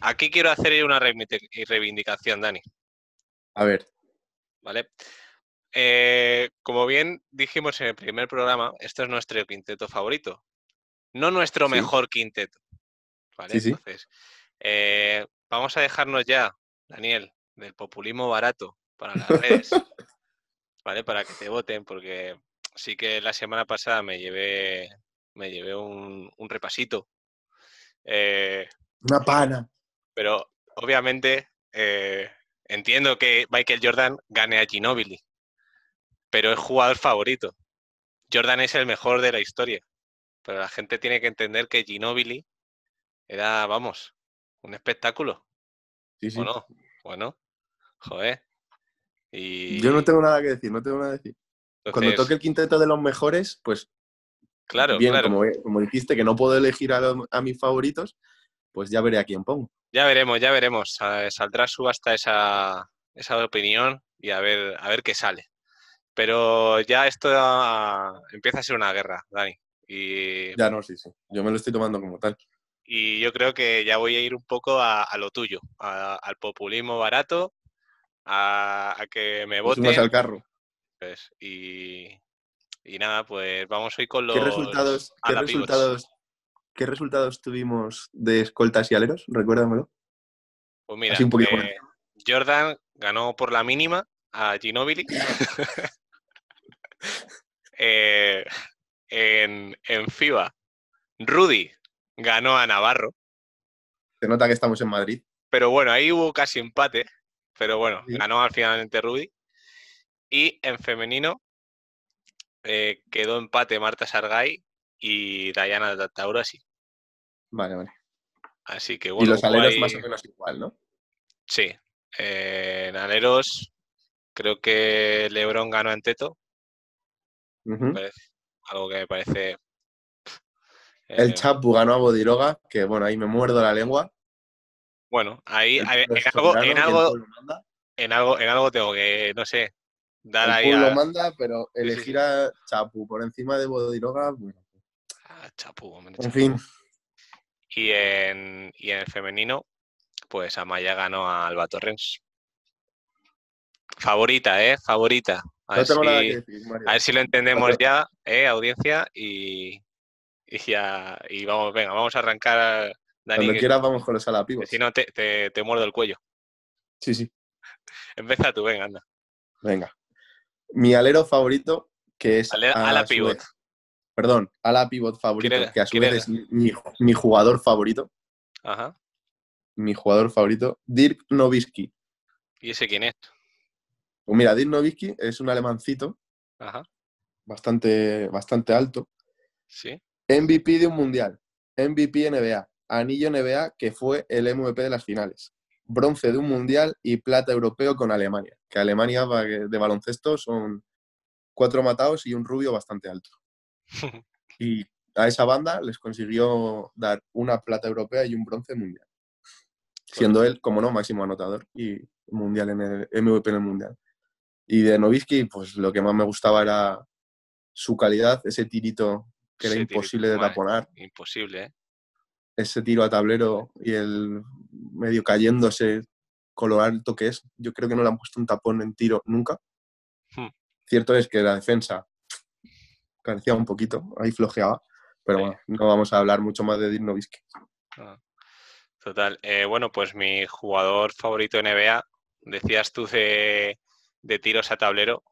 Aquí quiero hacer una reivindicación, Dani. A ver. ¿Vale? Eh, como bien dijimos en el primer programa, este es nuestro quinteto favorito. No nuestro mejor quinteto. ¿Vale? Entonces, eh, vamos a dejarnos ya, Daniel, del populismo barato para las redes. ¿Vale? Para que te voten, porque sí que la semana pasada me llevé, me llevé un, repasito. Eh, Una pana. Pero obviamente entiendo que Michael Jordan gane a Ginobili pero es jugador favorito. Jordan es el mejor de la historia, pero la gente tiene que entender que Ginobili era, vamos, un espectáculo. Sí, sí. ¿O no? Bueno, joder. Y... Yo no tengo nada que decir, no tengo nada que decir. Cuando toque el quinteto de los mejores, pues. Claro, bien, claro. Como, como, dijiste que no puedo elegir a, mis favoritos, pues ya veré a quién pongo. Ya veremos, ya veremos. Saldrá su hasta esa, esa opinión y a ver, a ver qué sale. Pero ya esto empieza a ser una guerra, Dani. Y... Ya no, sí, sí. Yo me lo estoy tomando como tal. Y yo creo que ya voy a ir un poco a, lo tuyo, al populismo barato, a, que me voten. al carro. Pues, y, nada, pues vamos hoy con los. ¿Qué resultados, qué resultados, ¿qué resultados tuvimos de escoltas y aleros? Recuérdamelo. Pues mira, eh, Jordan ganó por la mínima a Ginobili. Eh, en, en FIBA, Rudy ganó a Navarro. Se nota que estamos en Madrid. Pero bueno, ahí hubo casi empate. Pero bueno, ganó al finalmente Rudy. Y en femenino eh, quedó empate Marta Sargay y Diana Taurasi. Vale, vale. Así que bueno. Y los aleros más o menos igual, ¿no? Sí. Eh, en aleros creo que Lebron ganó en Teto algo que me parece. el eh, Chapu ganó a Bodiroga, que bueno, ahí me muerdo la lengua. Bueno, ahí en, algo, en, algo, en, algo, en algo tengo que, no sé, dar el ahí. lo manda, pero elegir a Chapu por encima de Bodiroga, bueno. Ah, Chapu, En fin. Y en, y en el femenino, pues Amaya ganó a Alba Torrens. Favorita, ¿eh? Favorita. A, ver, si, lo entendemos ya, ¿eh? audiencia, y, y, ya, y vamos, venga, vamos a arrancar. Dani, Cuando quieras vamos con los alapivos. Si no, te, te, muerdo el cuello. Sí, sí. Empieza tú, venga, anda. Venga. Mi alero favorito, que es. ala pivot. perdón, ala pivot favorito, que a su vez es mi, mi, jugador favorito. Ajá. Mi jugador favorito, Dirk Nowitzki. ¿Y ese quién es? Pues mira, Dirk Nowitzki es un alemancito Bastante, bastante alto. Sí. MVP de un mundial, MVP NBA, anillo NBA que fue el MVP de las finales, bronce de un mundial y plata europeo con Alemania. Que Alemania de baloncesto son cuatro matados y un rubio bastante alto. y a esa banda les consiguió dar una plata europea y un bronce mundial. Siendo él, como no, máximo anotador y mundial en el MVP en el mundial. Y de Novisky, pues lo que más me gustaba era su calidad, ese tirito que era imposible de taponar. Imposible, ¿eh? Ese tiro a tablero y el medio cayéndose con lo alto que es. Yo creo que no le han puesto un tapón en tiro nunca. Hmm. Cierto es que la defensa carecía un poquito, ahí flojeaba. Pero bueno, no vamos a hablar mucho más de Dirk. Ah, total. Eh, bueno, pues mi jugador favorito en NBA, decías tú de de tiros a tablero.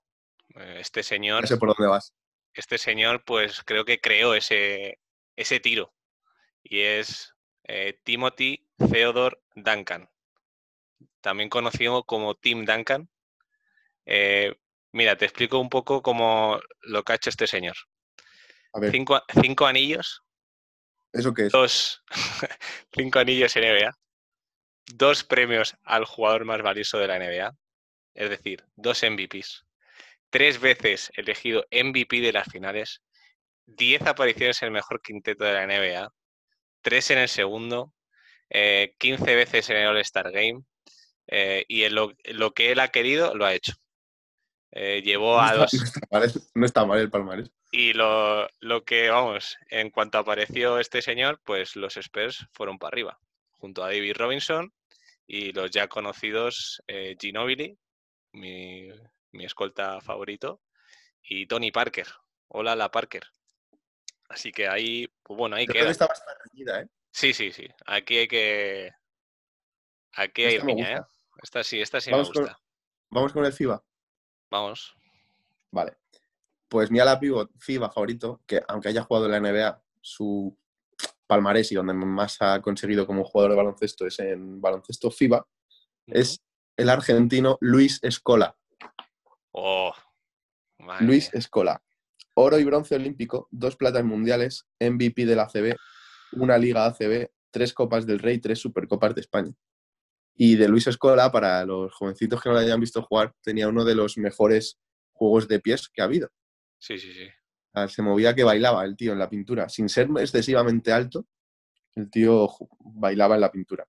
Eh, este señor. sé por dónde vas. Este señor, pues creo que creó ese, ese tiro. Y es eh, Timothy Theodore Duncan. También conocido como Tim Duncan. Eh, mira, te explico un poco cómo lo que ha hecho este señor. Cinco, cinco anillos. ¿Eso qué es? Dos. cinco anillos en NBA. Dos premios al jugador más valioso de la NBA es decir, dos MVPs, tres veces elegido MVP de las finales, diez apariciones en el mejor quinteto de la NBA, tres en el segundo, eh, 15 veces en el All-Star Game, eh, y en lo, que él ha querido, lo ha hecho. Eh, llevó a dos. No está, mal, el palmarés. Y lo, lo, que, vamos, en cuanto apareció este señor, pues los Spurs fueron para arriba. junto a David Robinson y los ya conocidos eh, Ginobili, mi, escolta favorito, y Tony Parker. Hola, la Parker. Así que ahí, pues bueno, ahí queda. está bastante reñida, ¿eh? Sí, sí, sí. Aquí hay que. Aquí hay riña, ¿eh? Esta sí, esta sí me gusta. ¿Vamos con el FIBA? Vamos. Vale. Pues mi ala pivot FIBA favorito, que aunque haya jugado en la NBA, su palmarés y donde más ha conseguido como jugador de baloncesto es en baloncesto FIBA, es el argentino Luis Escola. Oh, Luis Escola. Oro y bronce olímpico, dos platas mundiales, MVP de la ACB, una liga ACB, tres copas del Rey, tres supercopas de España. Y de Luis Escola, para los jovencitos que no lo hayan visto jugar, tenía uno de los mejores juegos de pies que ha habido. Sí, sí, sí se movía que bailaba el tío en la pintura. Sin ser excesivamente alto, el tío bailaba en la pintura.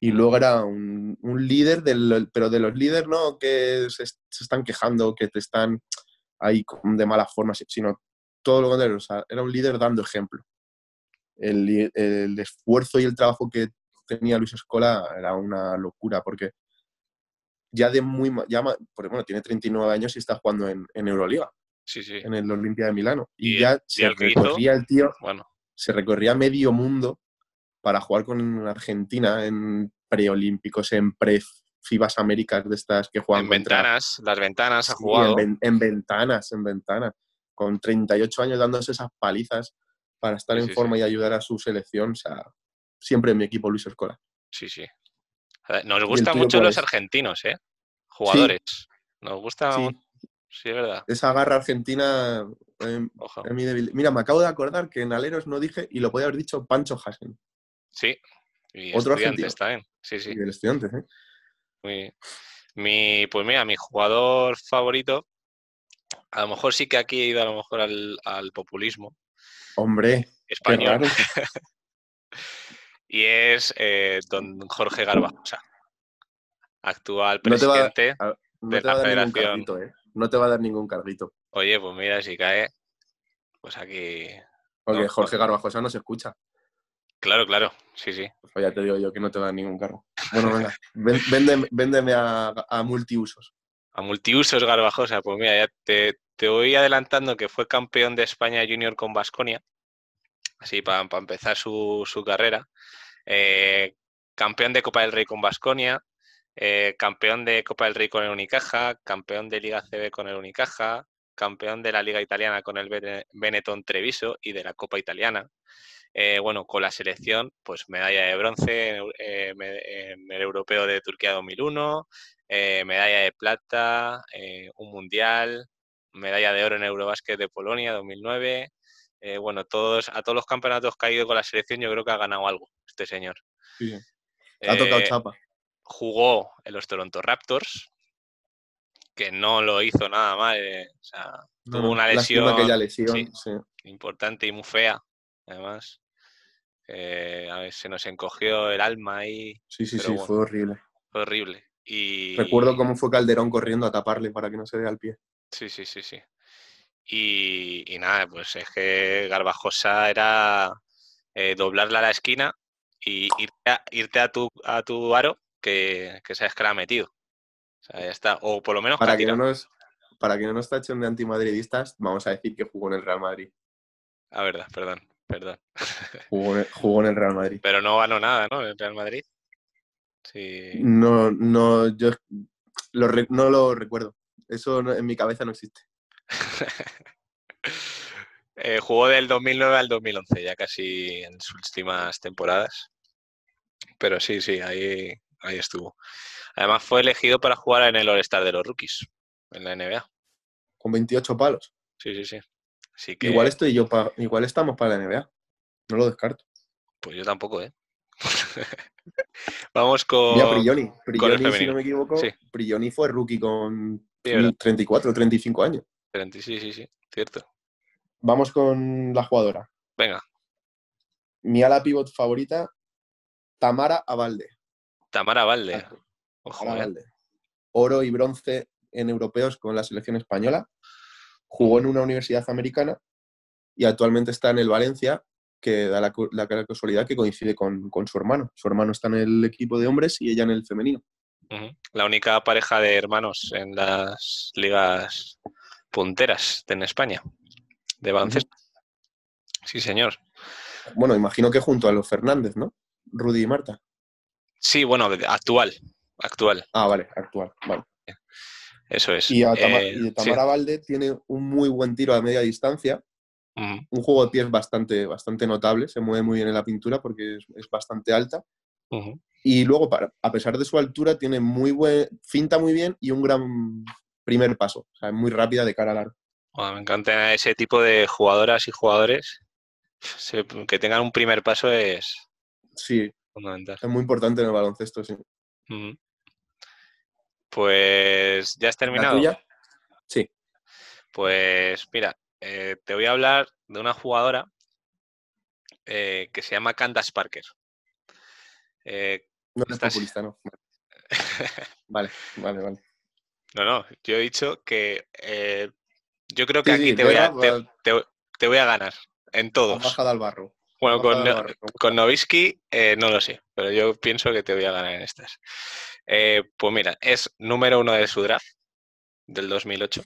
Y luego era un, líder, del, pero de los líderes no que se, están quejando, que te están ahí de mala forma, sino todo lo contrario. era un líder dando ejemplo. El, esfuerzo y el trabajo que tenía Luis Escola era una locura, porque ya de muy... Ya, bueno, tiene 39 años y está jugando en, en Euroliga en el Olimpia de Milano. Y, ya se recorría el tío, bueno. se recorría medio mundo para jugar con Argentina en preolímpicos, en pre-FIBAS Américas de estas que juegan. En ventanas, las ventanas ha jugado. En, ventanas, en ventanas. Con 38 años dándose esas palizas para estar en forma y ayudar a su selección. O sea, siempre en mi equipo Luis Escola. Sí, sí. Nos gustan mucho los argentinos, ¿eh? Jugadores. Nos gusta Sí, es verdad. Esa garra argentina eh, Mira, me acabo de acordar que en Aleros no dije, y lo podía haber dicho Pancho Hasen. Sí, y Otro estudiantes también. Sí, sí. Y el estudiante, ¿eh? Muy... Mi, pues mira, mi jugador favorito, a lo mejor sí que aquí he ido a lo mejor al, populismo. Hombre, español. y es eh, don Jorge Garbajosa, actual presidente de la Federación. ¿eh? no te va a dar ningún carguito. Oye, pues mira, si cae, pues aquí. Porque Jorge Garbajosa no se escucha. Claro, claro, sí, sí. Pues ya te digo yo que no te a dar ningún cargo. Bueno, venga, véndeme, a, multiusos. A multiusos Garbajosa, pues mira, ya te, voy adelantando que fue campeón de España Junior con Basconia, así para empezar su, carrera. Eh, campeón de Copa del Rey con Basconia, eh, campeón de Copa del Rey con el Unicaja, campeón de Liga CB con el Unicaja, campeón de la Liga Italiana con el Benetton Treviso y de la Copa Italiana. Eh, bueno, con la selección, pues medalla de bronce en, eh, el Europeo de Turquía 2001, medalla de plata, un mundial, medalla de oro en Eurobásquet de Polonia 2009. bueno, todos, a todos los campeonatos que ha ido con la selección, yo creo que ha ganado algo este señor. Sí. Ha tocado chapa jugó en los Toronto Raptors, que no lo hizo nada mal. Eh, o sea, tuvo una lesión, importante y muy fea, además. Eh, a ver, se nos encogió el alma ahí. Sí, sí, sí, fue horrible. Fue horrible. Y... Recuerdo cómo fue Calderón corriendo a taparle para que no se vea el pie. Sí, sí, sí, sí. Y, nada, pues es que Garbajosa era eh, doblarla a la esquina y irte a, irte a tu, a tu aro que, que sabes que la ha metido. O sea, ya está. O por lo menos para que, no nos, para que no nos tachen de antimadridistas, vamos a decir que jugó en el Real Madrid. Ah, verdad, perdón, perdón. Jugó, en el Real Madrid. Pero no ganó nada, ¿no? En el Real Madrid. Sí. No, no, yo no lo recuerdo. Eso en mi cabeza no existe. Eh, jugó del 2009 al 2011, ya casi en sus últimas temporadas. Pero sí, sí, ahí, ahí estuvo. Además fue elegido para jugar en el All-Star de los Rookies, en la NBA. Con 28 palos. Sí, sí, sí. Igual estoy yo igual estamos para la NBA. No lo descarto. Pues yo tampoco, ¿eh? Vamos con. Ya, Prioni. Prioni, si no me equivoco, Prioni fue rookie con 34 o 35 años. Sí, sí, sí, cierto. Vamos con la jugadora. Venga. Mi ala pivot favorita, Tamara Avalde. Tamara Valde. Eh. Oro y bronce en europeos con la selección española. Jugó en una universidad americana y actualmente está en el Valencia, que da la, casualidad que coincide con, su hermano. Su hermano está en el equipo de hombres y ella en el femenino. La única pareja de hermanos en las ligas punteras en España de baloncesto. Sí, señor. Bueno, imagino que junto a los Fernández, ¿no? Rudy y Marta. Sí, bueno, actual. Actual. Ah, vale, actual. Vale. Eso es. Y, eh, Tamara Valde tiene un muy buen tiro a media distancia. Un juego de pies bastante, bastante notable. Se mueve muy bien en la pintura porque es, bastante alta. Y luego, a pesar de su altura, tiene muy buen, finta muy bien y un gran primer paso. O sea, es muy rápida de cara al arco. me encanta ese tipo de jugadoras y jugadores. Que tengan un primer paso es sí, fundamental. Es muy importante en el baloncesto, sí. Pues, ¿ya has terminado? Sí. Pues mira, eh, te voy a hablar de una jugadora eh, que se llama Candace Parker. Eh, no es populista, no. vale, vale, vale. No, no, yo he dicho que yo creo que aquí te, voy a, te, voy a ganar en todos. Bajada al barro. Bueno, con, con Novisky no lo sé, pero yo pienso que te voy a ganar en estas. pues mira, es número uno de su draft del 2008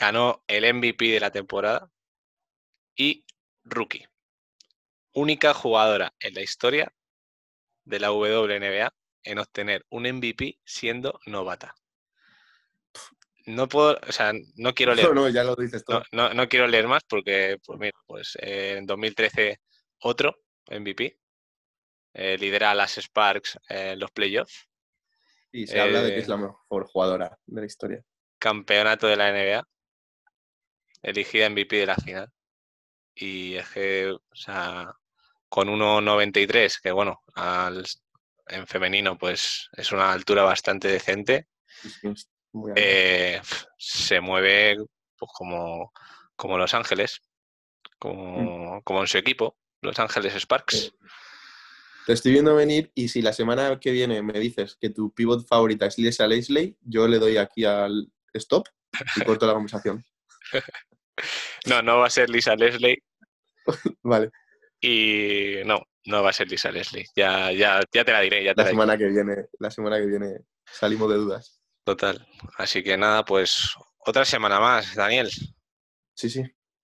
ganó el MVP de la temporada y rookie. Única jugadora en la historia de la WNBA en obtener un MVP siendo novata. No puedo, o sea, no quiero leer. No, ya lo dices todo. No, quiero leer más porque, pues mira, pues eh, en 2013 otro MVP. Eh, lidera a las Sparks en los playoffs. Y se habla de que es la eh, mejor jugadora de la historia. Campeonato de la NBA elegida MVP de la final. Y es que, o sea, con 1,93, que bueno, al, en femenino pues es una altura bastante decente, eh, se mueve pues, como, como Los Ángeles, como, mm. como en su equipo, Los Ángeles Sparks. Te estoy viendo venir y si la semana que viene me dices que tu pivot favorita es Lisa Leslie, yo le doy aquí al stop y corto la conversación. No, no va a ser Lisa Leslie. vale. Y no, no va a ser Lisa Leslie. Ya, ya, ya te la diré. Ya la, semana que viene, la semana que viene salimos de dudas. Total. Así que nada, pues otra semana más, Daniel. Sí, sí.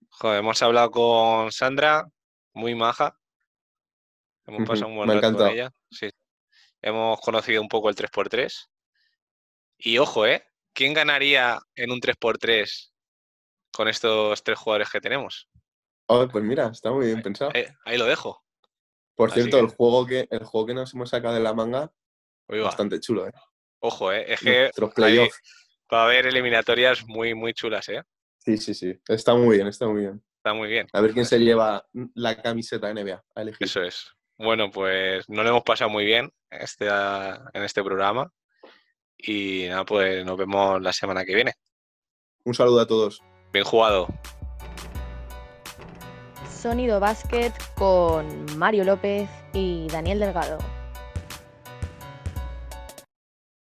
Joder, hemos hablado con Sandra, muy maja. Hemos pasado un buen rato con ella. Sí. Hemos conocido un poco el 3x3. Y ojo, ¿eh? ¿Quién ganaría en un 3x3 con estos tres jugadores que tenemos. Oh, pues mira, está muy bien pensado. Ahí, lo dejo. Por cierto, el, juego que, el juego que nos hemos sacado de la manga, bastante chulo, ¿eh? Ojo, ¿eh? Es que va a haber eliminatorias muy, muy chulas, ¿eh? Sí, sí, sí. Está muy bien, está muy bien. Está muy bien. A ver quién se lleva la camiseta NBA a elegir. Eso es. Bueno, pues no lo hemos pasado muy bien este, en este programa. Y nada, pues nos vemos la semana que viene. Un saludo a todos. Bien jugado. Sonido Básquet con Mario López y Daniel Delgado.